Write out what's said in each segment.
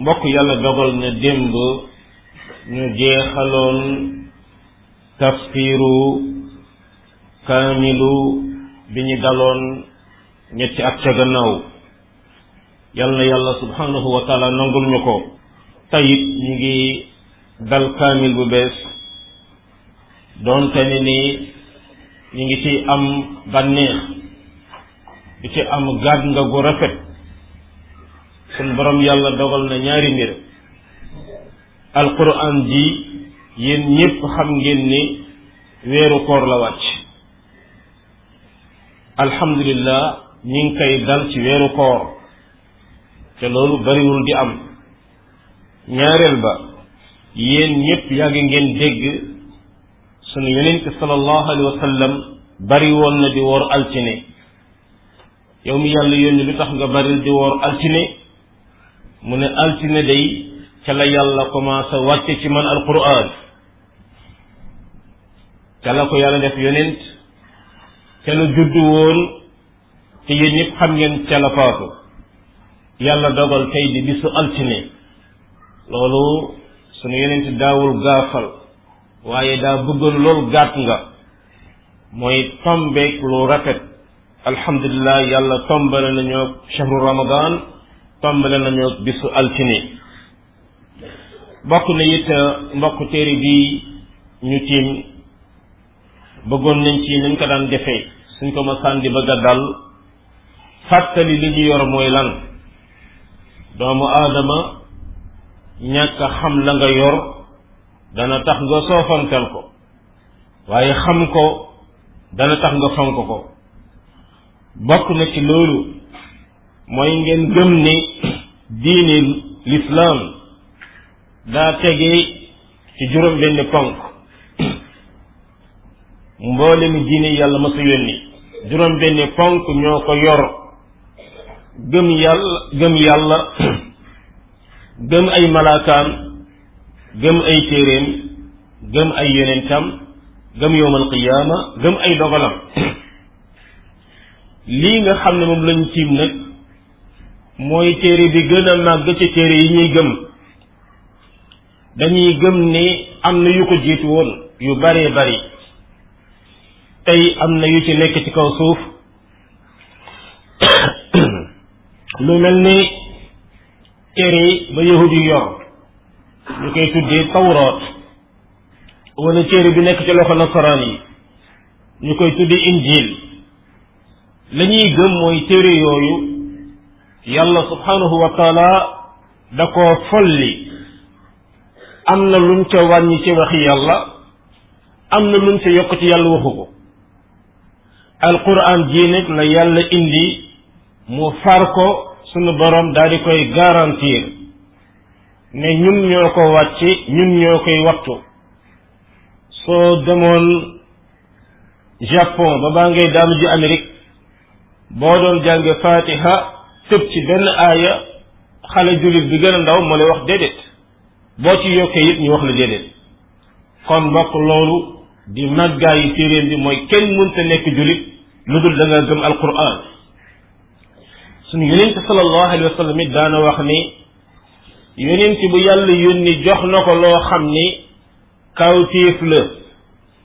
mbokk yàlla dogal na démb ñu jeexaloon tafsiru kaamilu bi ñu daloon ñetti at ca gannaaw yal na yàlla subhanahu wa taala nangul ñu ko tayit ñu ngi dal kaamil bu bees doonte ne ni ñu ngi ci am bànneex di ci am gaat nga gu rafet suñ borom yàlla dogal na ñaari mbir alquran ji yéen ñépp xam ngeen ni weeru koor la wàcc alhamdulillah ñi ngi koy dal ci weeru koor te loolu bariwul di am ñaareel ba yéen ñépp yàgg ngeen dégg sunu yonent sallallahu alayhi wa sallam bari woon na di woor altine yow mi yàlla yónni lu tax nga bari di woor altine mu ne altine day ca la yàlla commencé wàcce ci man alquran ca la ko yàlla def yonent ca la juddu woon te yéen ñëpp xam ngeen ca la faatu yàlla dogal tey di bisu altine loolu sunu yonent daawul gaafal waaye daa bëggoon lool gàtt nga mooy tombeek lu rafet alhamdulilah yàlla tombale nañoo chahru ramadan tombale nañoo bisu altine bokk na it mbokk téere bi ñu tiim bëggoon nañ ci nañ ko daan defee suñ ko ma sàndi bëgg a dal fàttali li ñu yor mooy lan doomu aadama ñàkk a xam la nga yor dana tax nga soofantal ko waaye xam ko dana tax nga fonk ko bokk na ci loolu mooy ngeen gëm ni diine lislaam daa tege ci juróom benn ponk mboolem diine yàlla ma sa yónni juróom benn ponk ñoo ko yor gëm yàlla gëm yàlla gëm ay malaakaam gëm ay téeréem gëm ay yonentam gëm yowmal qiyaama gëm ay dogalam lii nga xam ne moom lañ tiim nag mooy téere bi gën a màgg ci téere yi ñuy gëm dañuy gëm ni am na yu ko jiitu woon yu baree bari tey am na yu ci nekk ci kaw suuf lu mel ni téere ba yahud yi yor ñu koy tuddee tawraat wala téere bi nekk ci loxo nasaraan yi ñu koy tuddee injil la ñuy gëm mooy téere yooyu yàlla subhanahu wa taala da koo folli am na luñ ca wàññi ci waxi yàlla am na luñ ca yokk ci yàlla waxu ko alquran jii nag la yàlla indi mu far ko sunu borom daal di koy garantir ne ñun ñoo ko wàcc ñun ñoo koy wattu soo demoon Japon ba baa ngay daanu ji Amérique boo doon jàng fatiha tëb ci benn aaya xale jullit bi gën a ndaw moo lay wax déedéet boo ci yokkee it ñu wax la déedéet kon mbokk loolu di màggaayu téeréem bi mooy kenn mënta nekk julit lu dul da nga gëm alquran suñu yonente sallallahu alayhi wa sallam it daana wax ni yonente bu yàlla yónni jox na ko loo xam ni kawtéef la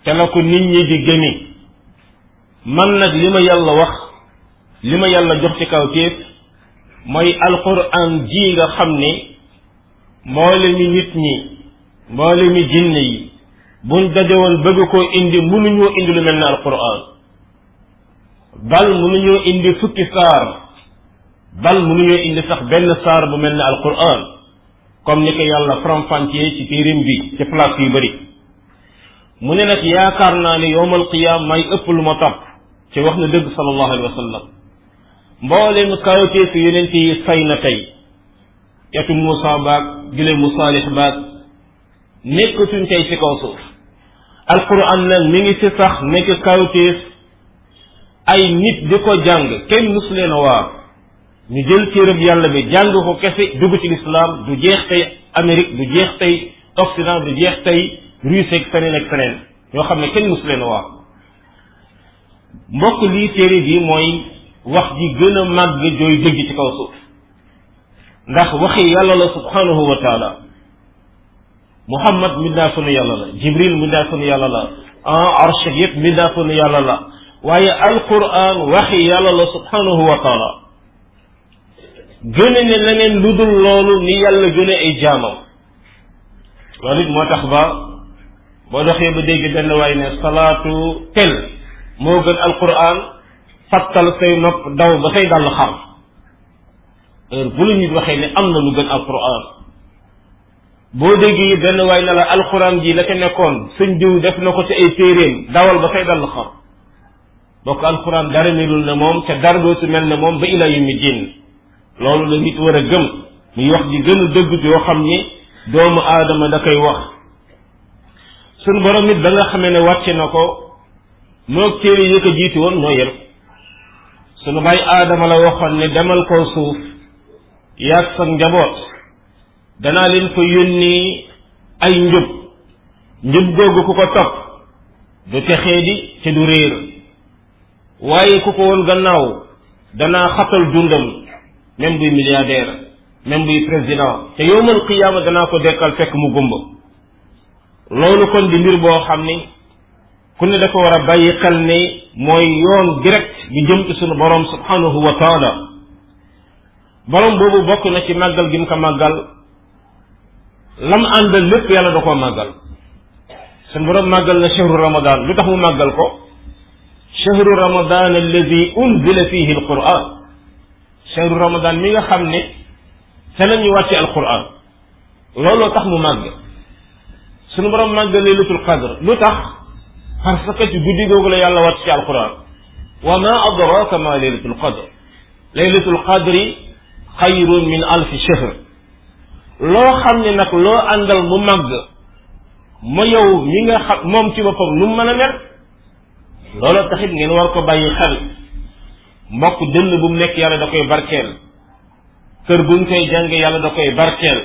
te la ko nit ñi di gëmi man nag li ma yàlla wax li ma yàlla jox ci kawtéef mooy alquran ji nga xam ni mboole mi nit ñi mboole mi jinne yi buñ daje woon bëgg koo indi mënuñoo indi lu mel ne alquran bal mënuñoo indi fukki saar bal mënuñoo indi sax benn saar bu mel ne alquran comme ni ko yàlla faramfàccee ci téerim bi ci place yu bëri mu ne nag yaakaar naa ne yowmal qiyaam may ëpp lu ma topp ci wax na dëgg sallallahu alayhi wa sallam mboolem kawtee fi yonent yi fay na tey etu Muusa baag gile mu saalix baag nekkatuñ tey ci kaw suuf alquran nag mi ngi ci sax nekk kawteef ay nit di ko jàng kenn mus leen a waar ñu jël téereb yàlla bi jàng ko kese dugg ci lislaam du jeex tey Amérique du jeex tey Occident du jeex tey Russie ak feneen ak feneen ñoo xam ne kenn mus leen a waar mbokk lii téere bi mooy wax ji gën a màgg jooy dégg ci kaw suuf ndax waxi yàlla la subhanahu wa taala muhammad mbindaa sunu yàlla la jibril mbindaa sunu yàlla la arsh yëpp mbindaa sunu yàlla la waaye alquran waxi yàlla la subhanahu wa taala gën a ne leneen lu dul loolu ni yàlla gën a ay jaamam loolu it moo tax ba boo doxee ba dégg benn waay ne salaatu tel moo gën alquran fattal say nopp daw ba say dàll xar heure bu la nit waxee ne am na lu gën alquran boo déggee benn waay ne la alquran ji la ca nekkoon sëñ diw def na ko ci ay téeréem dawal ba say dàll xar bokk alquran dara melul ne moom te dara dootu mel ne moom ba ila yawmi diin loolu la nit war a gëm muy wax ji gën a dëgg yoo xam ni doomu aadama da koy wax sunu borom it ba nga xamee ne wàcce na ko moog téere yi ko jiitu woon ñoo yem sunu baay aadama la waxoon ne demal kaw suuf yaag sa njaboot danaa leen fa yónni ay njub njub googu ku ko topp du texee di te du réer waaye ku ko woon gannaaw danaa xatal dundam même buy milliardaire même buy président te yowmal qiyaama danaa ko dekkal fekk mu gumba loolu kon di mbir boo xam ni ku ne dafa war a bàyyi xel ni mooy yoon direct bi jëm ci sunu borom subhanahu wa taala borom boobu bokk na ci màggal gi mu ko màggal lam àndal lépp yàlla da koo màggal sunu borom màggal na chahru ramadan lu tax mu màggal ko chahru ramadan alladi unzila fihi alquran chahru ramadan mi nga xam ne te la ñu wàcce alquran looloo tax mu màgg sunu borom màggal laylatul qadr lu tax parce que ci guddi googu la yàlla wàcc ci alquran wa ma adraka ma laylatul qadr laylatul qadri xayrun min alfi shahr loo xam ne nag loo àndal mu màgg ma yow mi nga xam moom ci boppam nu mu mën a mel looloo taxit ngeen war ko bàyyi xel mbokk dënn bu mu nekk yàlla da koy barkeel kër buñ koy jàng yàlla da koy barkeel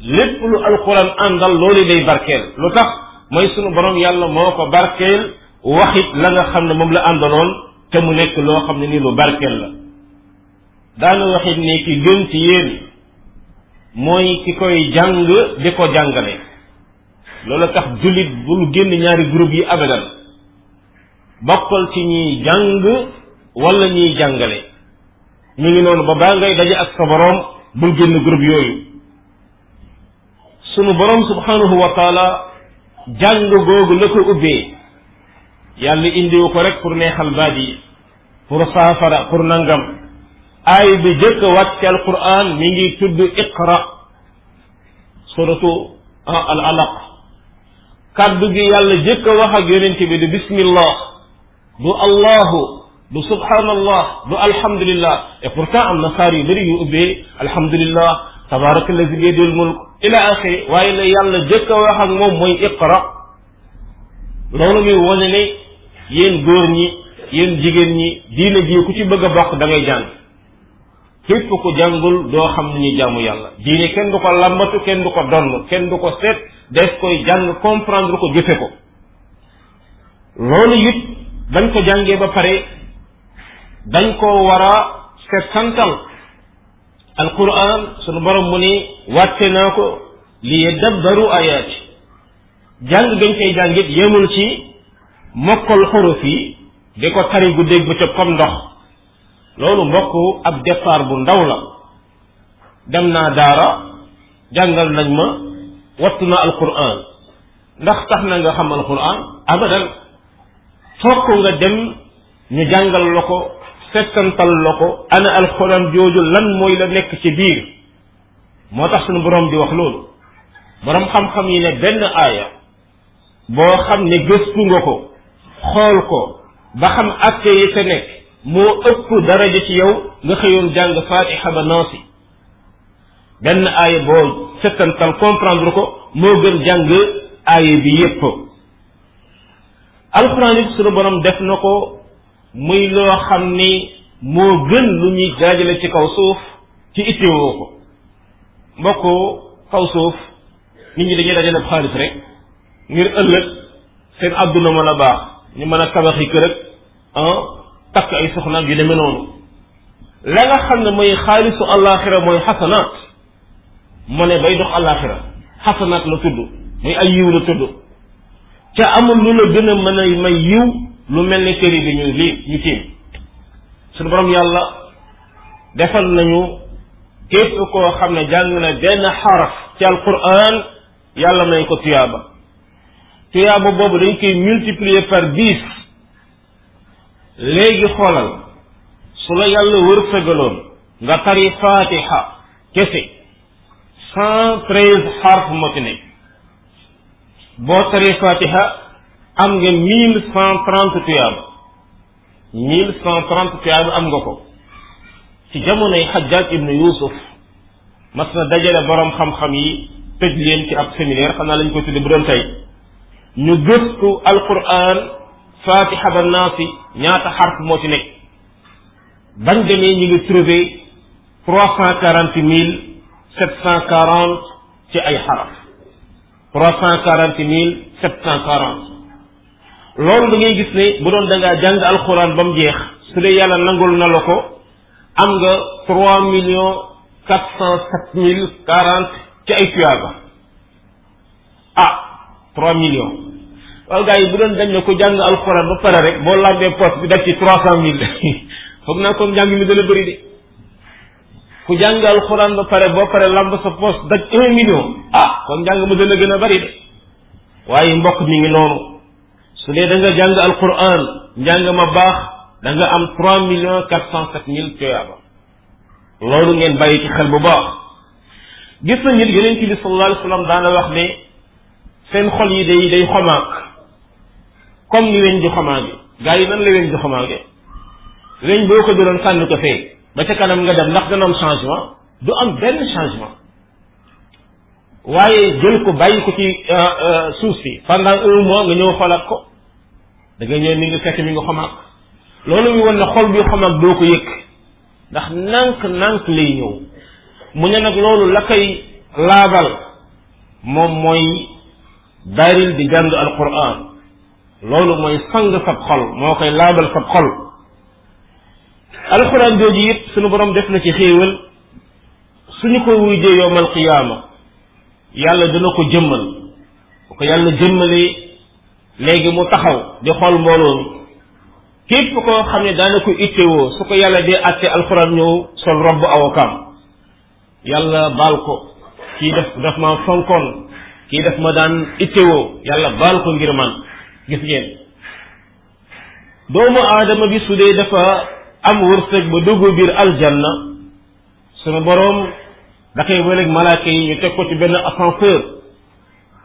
lépp lu alquran àndal loolu day barkeel lu tax mooy sunu borom yàlla moo ko barkeel waxit la nga xam ne moom la àndaloon te mu nekk loo xam ne ni lu barkeel la daana waxit ne ki gën ci yéen mooy ki koy jàng di ko jàngale loolu tax jullit bul génn ñaari groupe yi abadan bokkal ci ñuy jàng wala ñuy jàngale ñu ngi noonu ba baa ngay daje ak sa boroom bul génn groupe yooyu sunu borom subhanahu wa taala jàng googu la ko ubbee yàlla indiwu ko rek pour neexal baat yi pour saafara pour nangam aay bi jëkk wàcc alquran mi ngi tudd iqra suratu al alaq kaddu gi yàlla jëkk wax ak yonent bi di bismillah du allahu du subhanallah du alhamdulillah et pourtant am na saar yu bëri yu ubbee alhamdulillah tabaraka lazi biyadil mulk ila axiri waaye la yàlla jëkk a wax ak moom mooy iqra loolu muy wane ne yéen góor ñi yéen jigéen ñi diina ji ku ci bëgg a bokk da ngay jàng képp ku jàngul doo xam ni ñuy jaamu yàlla diine kenn du ko làmbatu kenn du ko donn kenn du ko seet des koy jàng comprendre ko jëfe ko loolu it dañ ko jàngee ba pare dañ koo war a settantal alquran sunu borom mu ni wàtte naa ko li yadabbaru ayaati jàng gañ koy jàngit yemul ci mokkal xuruf yi di ko tari guddeeg bëccëg comme ndox loolu mbokk ab départ bu ndaw la dem naa daara jàngal nañ ma wattu naa alquran ndax tax na nga xam alquran abadan fokk nga dem ñu jàngal la ko settantal la ko ana alquran jooju lan mooy la nekk ci biir moo tax suñu borom di wax loolu borom xam-xam yi ne benn aaya boo xam ne gëstu nga ko xool ko ba xam atte yi te nekk moo ëpp daraja ci yow nga xëyoon jàng fatiha ba naasi benn aaya boo settantal comprendre ko moo gën jàng aaya bi yépp alxuraan it sunu borom def na ko muy loo xam ni moo gën lu ñuy jaajale ci kaw suuf ci itteewoo ko mbokk kaw suuf nit ñi dañuy dajale xaalis rek ngir ëllëg seen àdduna mën a baax ñu mën a tabaxi kër ak ah takk ay soxna ak yu demee noonu la nga xam ne mooy xaalisu àllaaxira mooy xasanaat mu ne bay dox àllaaxira xasanaat la tudd muy ay yiw la tudd ca amul lu la gën a mën a may yiw lu mel ni téere bi ñu lii ñu tiim suñu borom yàlla defal nañu képp koo xam ne jàng na benn xaraf ci alquran yàlla may ko tuyaaba tuyaaba boobu dañ koy multiplier par dix léegi xoolal su la yàlla wërsëgaloon nga tari fatiha kese cent treize xarf moo ci nekk boo taree fatiha am nga mille cent trente tuyaaba mille cent trente tiyaab am nga ko ci jamonoy xajjaaj ibnu yusuf mas na dajale borom xam-xam yi tëj leen ci ab séminaire xam naa lañ ko tudde bu doon tey ñu gëstu alquran fatiha ba naasi ñaata xarf moo ci nekk bañ demee ñu ngi trouvé trois cent quarante mille sept cent quarante ci ay xaraf trois cent quarante mille sept cent quarante loolu da ngay gis ne bu doon da ngaa jàng alxuraan ba mu jeex su dee yàlla nangul na la ko am nga trois millions quatre cent sept mille quarante ci ay tuyaaba ah trois millions waaw gars yi bu doon dañ ne ko jàng alxuraan ba pare rek boo lambee poste bi def ci trois cent mille foog naa kon njàng mi dana bëri de ku jàng alxuraan ba pare boo pare lamb sa poos daj un million ah kon njàng ma dana gën a bari de waaye mbokk mi ngi noonu su dee da nga jàng alxuraan njàng ma baax da nga am trois millions quatre cent sept mille tuyaaba loolu ngeen bàyyi ci xel bu baax gis na nit yeneen ci bi sallallahu alayhi wa sallam daana wax ne seen xol yi day day xomaag comme ni weñ di xomaage gaa yi nan la weñ di xomaage weñ boo ko jëloon sànni ko fee ba ca kanam nga dem ndax dana am changement du am benn changement waaye jël ko bàyyi ko ci suuf si pendant un mois nga ñëw xoolaat ko da nga ñëw ni nga fekk mi nga xomaag loolu muy wan ne xol bi xomaag doo ko yëg ndax nànk nànk lay ñëw mu ne nag loolu la koy laabal moom mooy baril di jàng alquran loolu mooy sang sab xol moo koy laabal sab xol alxuraan jooju it sunu borom def na ci xéewal suñu ko wujjee yowmal qiyaama yàlla dina ko jëmmal bu ko yàlla jëmmalee léegi mu taxaw di xool mbooloo mi képp koo xam ne daana ko ittewoo su ko yàlla dee àtte alxuraan ñëw sol robb awokaam yàlla baal ko kii def daf ma fonkoon kii daf ma daan ittewoo yàlla baal ko ngir man gis ngeen doomu aadama bi su dee dafa am wërsëg ba dugg biir aljanna sunu boroom da koy weleeg malaaka yi ñu teg ko ci benn ascenseur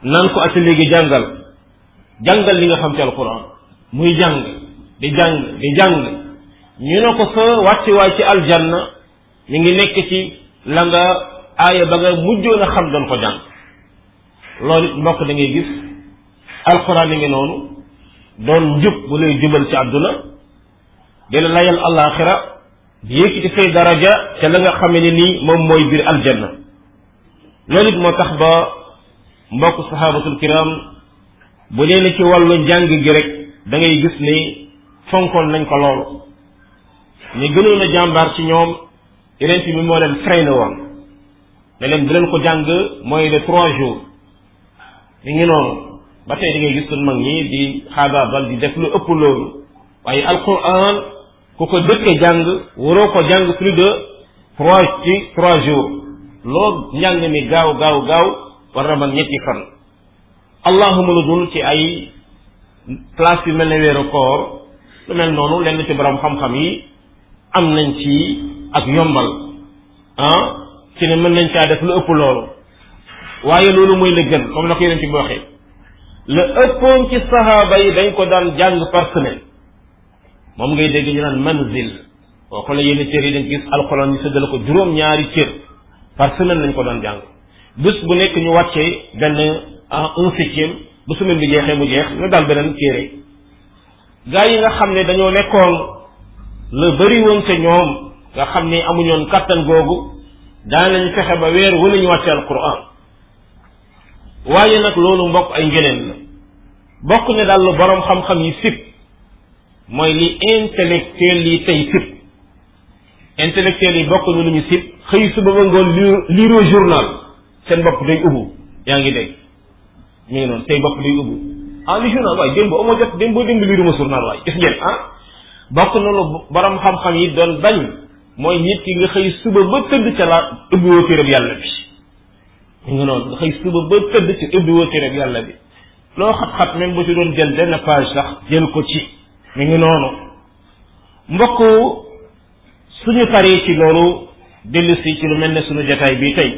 naan ko ak léegi jàngal jàngal li nga xam ci alquran muy jàng di jàng di jàng ñu ne ko sa wàcci waay ci aljanna ñu ngi nekk ci la nga aaya ba nga mujjoon a xam doon ko jàng loolu it mbokk da ngay gis alxuraan yi ngi noonu doon njub bu lay jubal ci àdduna di la layal alaxira di yëkkati say daraja te la nga xamee ne nii moom mooy biir aljanna loolu it moo tax ba mbokk sahabatul kiram bu dee ne ci wàllu njàng gi rek da ngay gis ni fonkoon nañ ko lool ñi gënoon a jàmbaar ci ñoom yeneen bi moo leen freiné woon ne leen bu leen ko jàng mooy de trois jours mi ngi noonu ba tey da ngay gis suñ mag ñi di xaabaabal di def lu ëpp loolu waaye alquran ku ko dëkke jàng waroo ko jàng plus de trois ci trois jours loo njàng mi gaaw gaaw gaaw war na man ñetti fan allahuma lu dul ci ay place yu mel ne weeru koor lu mel noonu lenn ci borom xam-xam yi am nañ ci ak yombal ah ci ne mën nañ caa def lu ëpp loolu waaye loolu mooy la gën comme na ko yeneen ci waxee la ëppoon ci sahaaba yi dañ ko daan jàng par semaine moom ngay dégg ñu naan manzil boo xoolee yenn cër yi dañ gis alxuraan ñu sëddal ko juróom-ñaari cër par semaine lañ ko doon jàng bés bu nekk ñu wàccee benn un septième bu semaine bi jeexee mu jeex ñu daal beneen téere gaa yi nga xam ne dañoo nekkoon la bëri woon te ñoom nga xam ne amuñoon kàttan googu daan nañ fexe ba weer wala ñu wàcce alquran waaye nag loolu mbokk ay ngeneen la bokk ne daal lu borom xam-xam yi sib mooy li intellectuel yi tey sib intellectuel yi bokk ñu lu ñu sib xëy suba ba ngoon li lire journal seen bopp day ubbu yaa ngi dégg mi ngi noonu tey bopp day ubbu ah li journal waaye démb amoo jot démb boo démb liiruma journal waaye gis ngeen ah bokk na lu borom xam-xam yi doon bañ mooy nit ki nga xëy suba ba tëdd ca la ubbi woo téereb yàlla bi ñu ngi noonu nga xëy suba ba tëdd ci ubbi woo téere bi yàlla bi loo xat-xat même bu ci doon jël benn page sax jël ko ci mi ngi noonu mbokk suñu paree ci loolu dellu si ci lu mel ne suñu jataay bii tey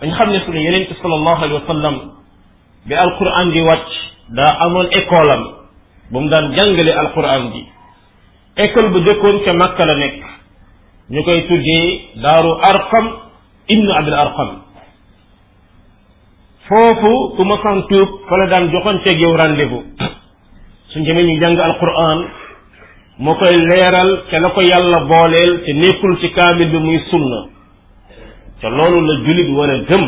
dañ xam ne suñu yeneen ci sallallahu alayhi wa sallam bi alquran di wàcc daa amoon école am bu mu daan jàngale alquran bi école bu jëkkoon ca Makka la nekk ñu koy tuddee daaru arqam ibnu abil arqam foofu ku ma san tuub fa la daan joxanteeg yow rendez-vous suñ demee ñu jàng alquran moo koy leeral ca la ko yàlla booleel te nekkul ci kaamil bi muy sunna ca loolu la jullit war a gëm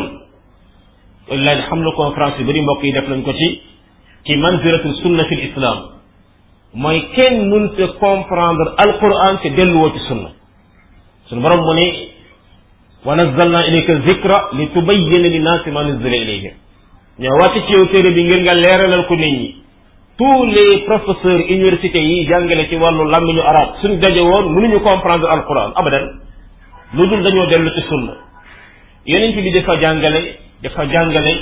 wallaahi xam na conférence yu bëri mbokk yi def nañ ko ci ci manzilatu sunna fi l islam mooy kenn mënta comprendre alquran te delluwoo ci sunna sunu borom mu ne wa nazzalna ilayka zikra li tubayyana linnaasi ma nuzzila ilayhim ñoo wàcc ci yow téere bi ngir nga leeralal ko nit ñi tous les professeurs universités yi jàngale ci wàllu làmmiñu arab suñ daje woon mënuñu comprendre alquran abadan lu dul dañoo dellu ci sunna yonent bi dafa jàngale dafa jàngale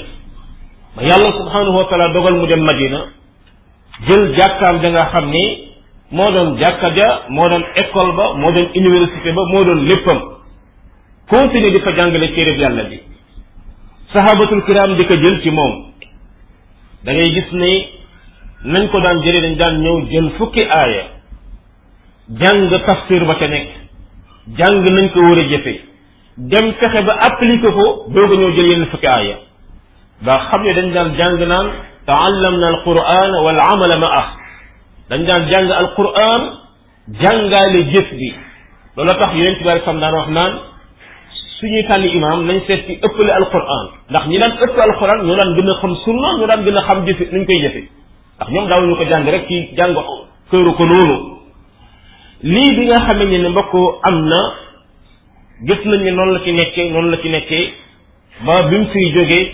ba yàlla subhanahu wa taala dogal mu dem madina jël jàkkaam ja nga xam ni moo doon jàkka ja moo doon école ba moo doon université ba moo doon léppam continuer di fa jàngale téereb yàlla bi sahabatul kiram di ko jël ci moom da ngay gis ne nañ ko daan jëlee dañ daan ñëw jël fukki aaya jàng tafsir ba ca nekk jàng nañ ko war a jëfe dem fexe ba appliqué ko doog a ñëw jël yenn fukki aaya ba xam ne dañ daan jàng naan taallamna alquran wal amala ma ah dañ daan jàng alquran jàngaale jëf bi loolu tax yonent bi alei sam daan wax naan suñuy tànn imaam nañ seet ci ëppale alquran ndax ñi daan ëpp alquran ñoo daan gën a xam sunna ñoo daan gën a xam jëfe nuñ koy jëfe ndax ñoom daawuñu ko jàng rek ci jàng këru ko noonu lii bi nga xamee ne mbokk am na gis nañ ne noonu la ci nekkee noonu la ci nekkee ba bi mu fiy jógee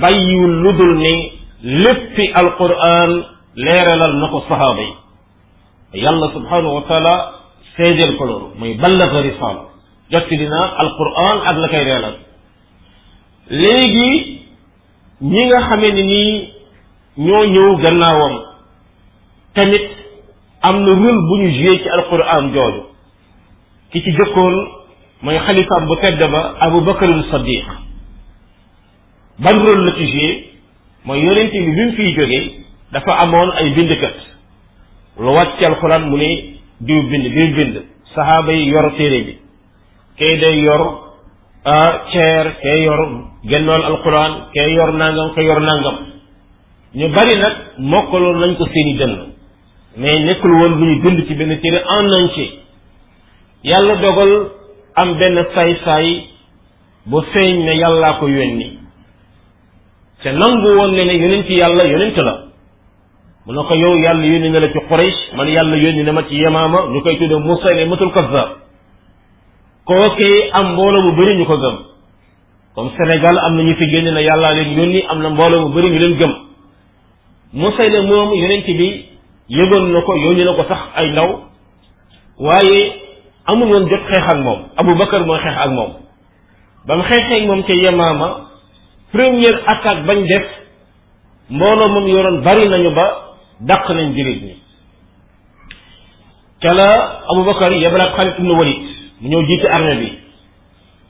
bàyyiwul lu dul ne léppi alquran leeralal na ko sahaaba yi yàlla subhanahu wa taala seedeel ko loolu muy ballaga risaala jotti dina alquran ak la koy leeral léegi ñi nga xamee ni nii ñoo ñëw gannaawam tamit am na rôle bu ñu joué ci alquran jooju ki ci jëkkoon mooy xalifaam bu tedd ba abu bakarul sadiq ban rôle la ci joué mooy yonent bi bi mu fiy jógee dafa amoon ay bindkat lu wàcc ci alxuraan mu ne diw bind diw bind saxaaba yi yor téere bi kay day yor ceer kay yor gennool alxuraan kay yor nangam kay yor nangam ñu bari nag mokkaloon nañ ko seeni dënn mais nekkul woon lu ñu bind ci benn téere en entier yàlla dogal am benn saay-saay bu feeñ ne yàllaa ko yónni te nangu woon ne ne yonent yàlla yonent la mu ne ko yow yàlla yónni na la ci Quraysh man yàlla yónni na ma ci Yamaama ñu koy tudde Musaylimatul Kazzab kookee am mbooloo mu bëri ñu ko gëm comme Sénégal am na ñu fi génne na yàllaa leen yónni am na mbooloo mu bëri ñu leen gëm Musaylima moomu yonent bi yëgoon na ko yónni na ko sax ay ndaw waaye amul woon jot xeex ak moom Abu Bakar mooy xeex ak moom ba mu xeexee ak moom ca Yamaama première attaque bañ def mbooloo moom yoroon bari nañu ba dàq nañ jullit ñi ca la Abu Bakar yebalaat Xaalid ibnu Walid mu ñëw jiite armée bi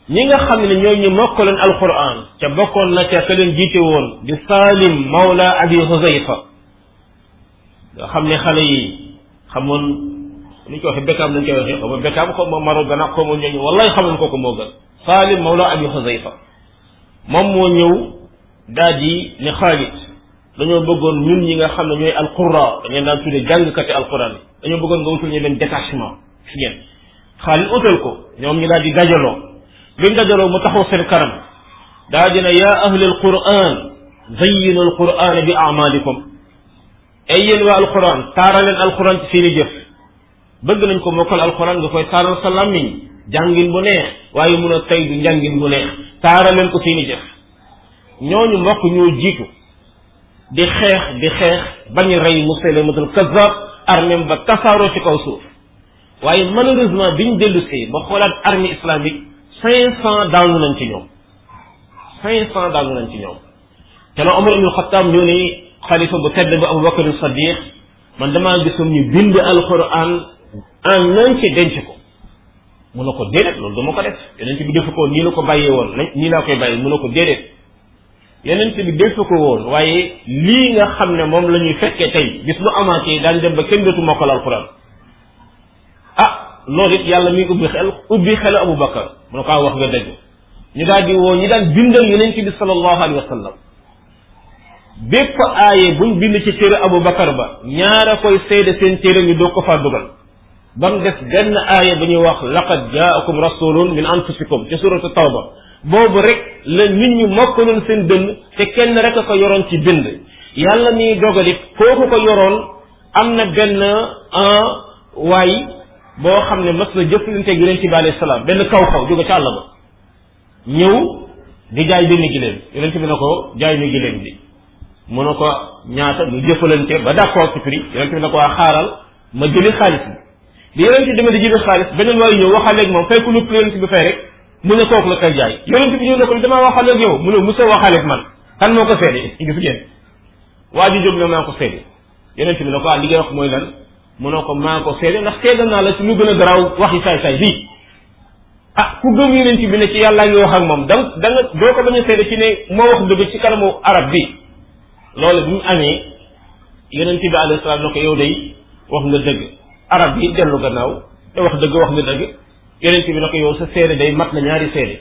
ñi nga xam ne ñooy ñu mokkaloon alquran ca bokkoon na ca ka leen jiite woon di Salim Mawla Abi Huzayfa nga xam ne xale yi xamoon ni ñu ko waxee Bekkaam lañ koy waxee xaw ma Bekkaam xaw ma Maro Gana xaw ma ñooñu wallahi xamoon kooku moo gën Salim Mawla Abi Huzayfa moom moo ñëw daal di ne Xaalid dañoo bëggoon ñun ñi nga xam ne ñooy alqurra dañ leen daan tuddee jàngkati alquran yi dañoo bëggoon nga wutal ñu benn détachement si ngeen xaalis utal ko ñoom ñu daal di dajaloo biñ dajaloo mu taxaw seen kanam daa dina yaa ahli alquran zayyinu alquran bi amalikum ay yéen waa alquran taaraleen alquran ci seeni jëf bëgg nañ ko mokkal alxuraan nga koy taaral sa làmmiñ jàngin bu neex waaye mun a tey du njàngin bu neex taaral leen ko seeni jëf ñooñu mbokk ñoo jiitu di xeex di xeex bañ rey Musaylamatul Kazzab armée ba tasaaroo ci kaw suuf waaye malheureusement biñ dellu see ba xoolaat armée islamique cinq cent daanu nañ ci ñoom cinq cent daanu nañ ci ñoom te la Omar ibn Khattab ñoo ne xalifa bu tedd ba Abubakar Sadiq man damaa gisoon ñu bind alxuraan en nañ ci denc ko mu ne ko déedéet loolu dama ko def yonent bi defu ko nii la ko bàyyee woon nañ nii laa koy bàyyi mu ne ko déedéet yonent bi defu ko woon waaye lii nga xam ne moom la ñuy fekkee tey bis bu amaatee daan dem ba kenn dootu mokkal alxuraan ah loolu it yàlla mi ngi ubbi xel ubbi xelu Abu Bakar mu ne ko wax nga dëgg ñu daal di woo ñi daan bindal yonent bi sallallahu alayhi wa sallam bépp aaye buñ bind ci téere Abu Bakar ba ñaara koy seede seen téere ñu doog ko faa dugal ba mu des benn aaye bu ñuy wax laqad jaakum rasulun min anfusikum ci suratu tawba boobu rek la nit ñu mokkaloon seen dënn te kenn rek a ko yoroon ci bind yàlla ni dogalit kooku ko yoroon am na benn waay boo xam ne mas na jëflante ak yonent bi alayhi salaam benn kaw kaw jóge ca àll ba ñëw di jaay benn giléem yonent bi ne ko jaay ñu giléem bi mu ne ko ñaata ñu jëfalante ba d'accord ci prix yonent bi ne ko waa xaaral ma jëli xaalis bi bi yonent bi demee di jëli xaalis beneen waaye ñëw waxal ak moom fay ku lu yonent bi fay rek mu ne kooku la koy jaay yonent bi ñëw ne ko damaa waxal ak yow mu ne musa waxal ak man kan moo ko seede gis ngeen waa ji jóg ne maa ko seede yonent bi ne ko ah li ngay wax mooy lan mu ne ko maa ko seede ndax seede naa la ci lu gën a garaaw waxi saay-saay bii ah ku gëm yonent bi ne ci yàlla ngi wax ak moom da da nga doo ko bañ a seede ci ne moo wax dëgg ci kanamu arab bi loolu bi mu amee yonent bi alayhi salaam ne ko yow day wax nga dëgg arab bi dellu gannaaw te wax dëgg wax nga dëgg yonent bi ne ko yow sa seede day mat na ñaari seede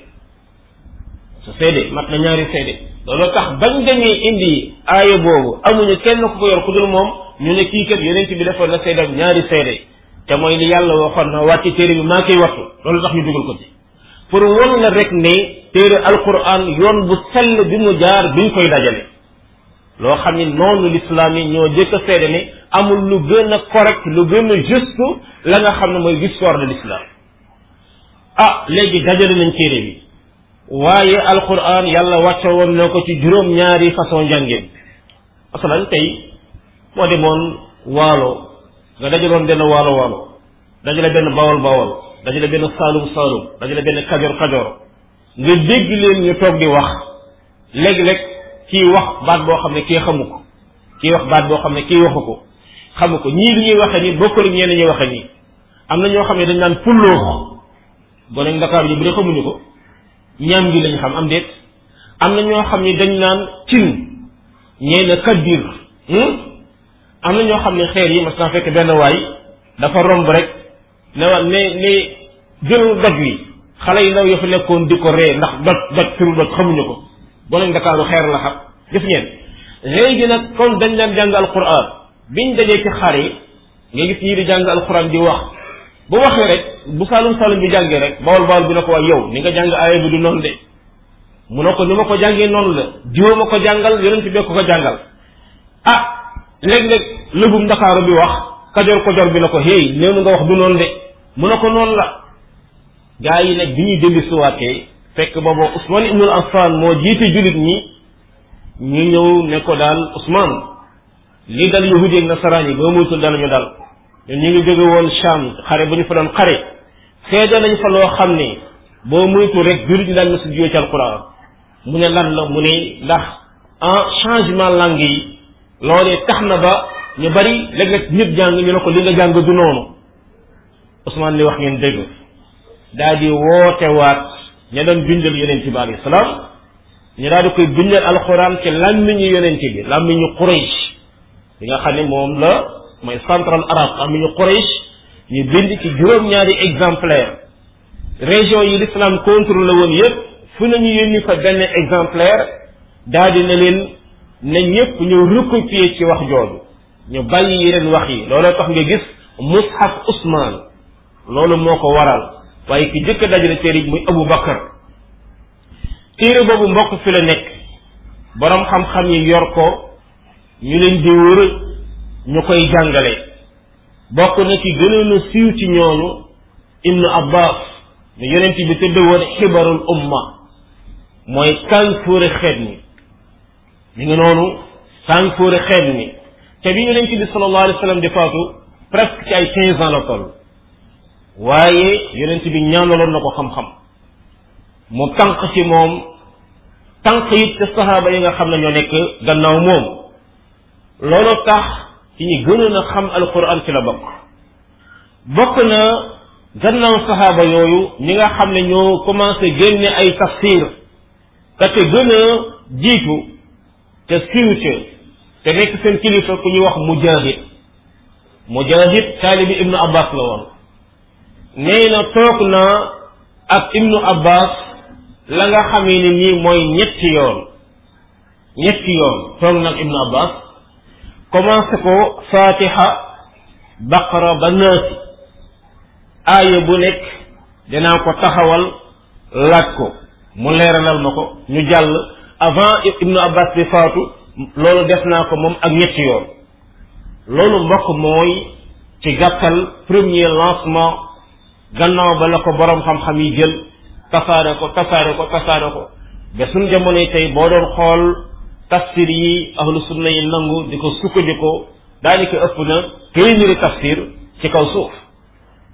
sa seede mat na ñaari seede loolu tax bañ demee indi aaya boobu amuñu kenn ku ko yor ku dul moom ñu ne kii kat yonent bi defoon na seede ak ñaari seede te mooy li yàlla waxoon na wàcce téere bi maa koy wattu loolu tax ñu dugal ko ci pour won na rek ne téere alquran yoon bu sell bi mu jaar bi ñu koy dajale loo xam ni noonu lislaam yi ñoo jëkk a seede ne amul lu gën a correct lu gën a juste la nga xam ne mooy histoire de l'islam ah léegi dajale nañ téere bi waaye alquran yàlla wàcce woon na ko ci juróom-ñaari façon njàngeen asalan tey moo demoon waalo nga dajaloon benn waalo waalo dajale benn bawol bawol dajale benn saalum saalum dajale benn kajoor kajoor nga dégg leen ñu toog di wax léeg-léeg kii wax baat boo xam ne kii xamu ko kii wax baat boo xam ne kii waxu ko xamu ko ñii li ñuy waxe ni bokkul ñeen ñuy waxe ni am na ñoo xam ne dañ naan pulloox gone Ndakaar yi bu dee xamuñu ko ñaam gi lañ xam am déet am na ñoo xam ne dañ naan cin ñee na kaddir am na ñoo xam ne xeer yi mas naa fekk benn waay dafa romb rek ne wa ne ne jël doj wi xale yi ndaw ya fa nekkoon di ko ree ndax doj doj firu doj xamuñu ko gone Ndakaaru xeer la xam gis ngeen léegi nag kon dañ daan jàng alquran biñ dajee ci xare nga gis ñii di jàng alxuraan di wax bu waxee rek bu saalum saalum bi jàngee rek bawol bawol bi na ko waa yow ni nga jàng aaya bi du noonu de mu ne ko ni ma ko jàngee noonu la diwoo ma ko jàngal yonent bi ko ko jàngal ah léeg-léeg lëbum ndakaaru bi wax kajoor kojoor bi na ko hey néew nga wax du noonu de mu ne ko noonu la gaa yi nag bi ñuy dellu suwaatee fekk boobu Ousmane ibnul Affan moo jiite jullit ñi ñu ñëw ne ko daal Ousmane li dal yahud yeeg nasaraan yi boo moytul danañu dal ñun ñu ngi jóge woon Sham xare bu ñu fa doon xare seede nañ fa loo xam ne boo moytul rek jullit ñi daan na sujjoo ci alquran mu ne lan la mu ne ndax en changement langue yi loolee tax na ba ñu bari léeg-léeg nit jàng ñu ne ko li nga jàng du noonu Ousmane li wax ngeen dégg daal di woote waat ña doon bindal yeneen ci bi alayhi salaam ñu daal di koy bindal alxuraan ci làmmiñu yonent bi làmmiñu Quraysh bi nga xam ne moom la mooy central arabe làmmiñu Quraysh ñu bind ci juróom-ñaari exemplaire région yi l'islam contrôlé woon yépp fu nañu yónni fa benn exemplaire daal di na leen ne ñëpp ñu recopier ci wax jooju ñu bàyyi yeneen wax yi looloo tax nga gis mushaf Usmaan loolu moo ko waral waaye ki jëkk dajale téere muy Abu Bakar téere boobu mbokk fi la nekk boroom xam-xam yi yor ko ñu leen di wër ñu koy jàngale bokk na ci gënoon a siiw ci ñooñu ibnu abbas ne yonent bi tëdd woon xibarul umma mooy kànfuure xeet mi mi ngi noonu kànfuure xeet mi te bi yonent bi sallallahu alayhi wa sallam di faatu presque ci ay quinze ans la toll waaye yonent bi ñaanaloon na ko xam-xam mu tànq ci moom tànq it ca saxaaba yi nga xam ne ñoo nekk gannaaw moom loolu tax ci ñi gënoon a xam alquran ci la bokk bokk na gannaaw saxaaba yooyu ñi nga xam ne ñoo commencé génne ay tafsir ka ca gën a jiitu te siiw ca te nekk seen kilifa ku ñuy wax mujahid mujahid taalibi ibnu abbas la woon nee na toog naa ak ibnu abbas la nga xamee ni nii mooy ñetti yoon ñetti yoon toog naa ak ibnu abbas commencé ko fatiha baqara ba naasi aaya bu nekk dinaa ko taxawal laaj ko mu leeralal ma ko ñu jàll avant ibnu abbas di faatu loolu def naa ko moom ak ñetti yoon loolu mbokk mooy ci gàttal premier lancement gannaaw ba la ko borom xam-xam yi jël tasaare ko tasaare ko tasaare ko ba suñ jamonoy tey boo doon xool tafsir yi ahlu sunna yi nangu di ko sukkandikoo daanaka ëpp na téeméeri tafsir ci kaw suuf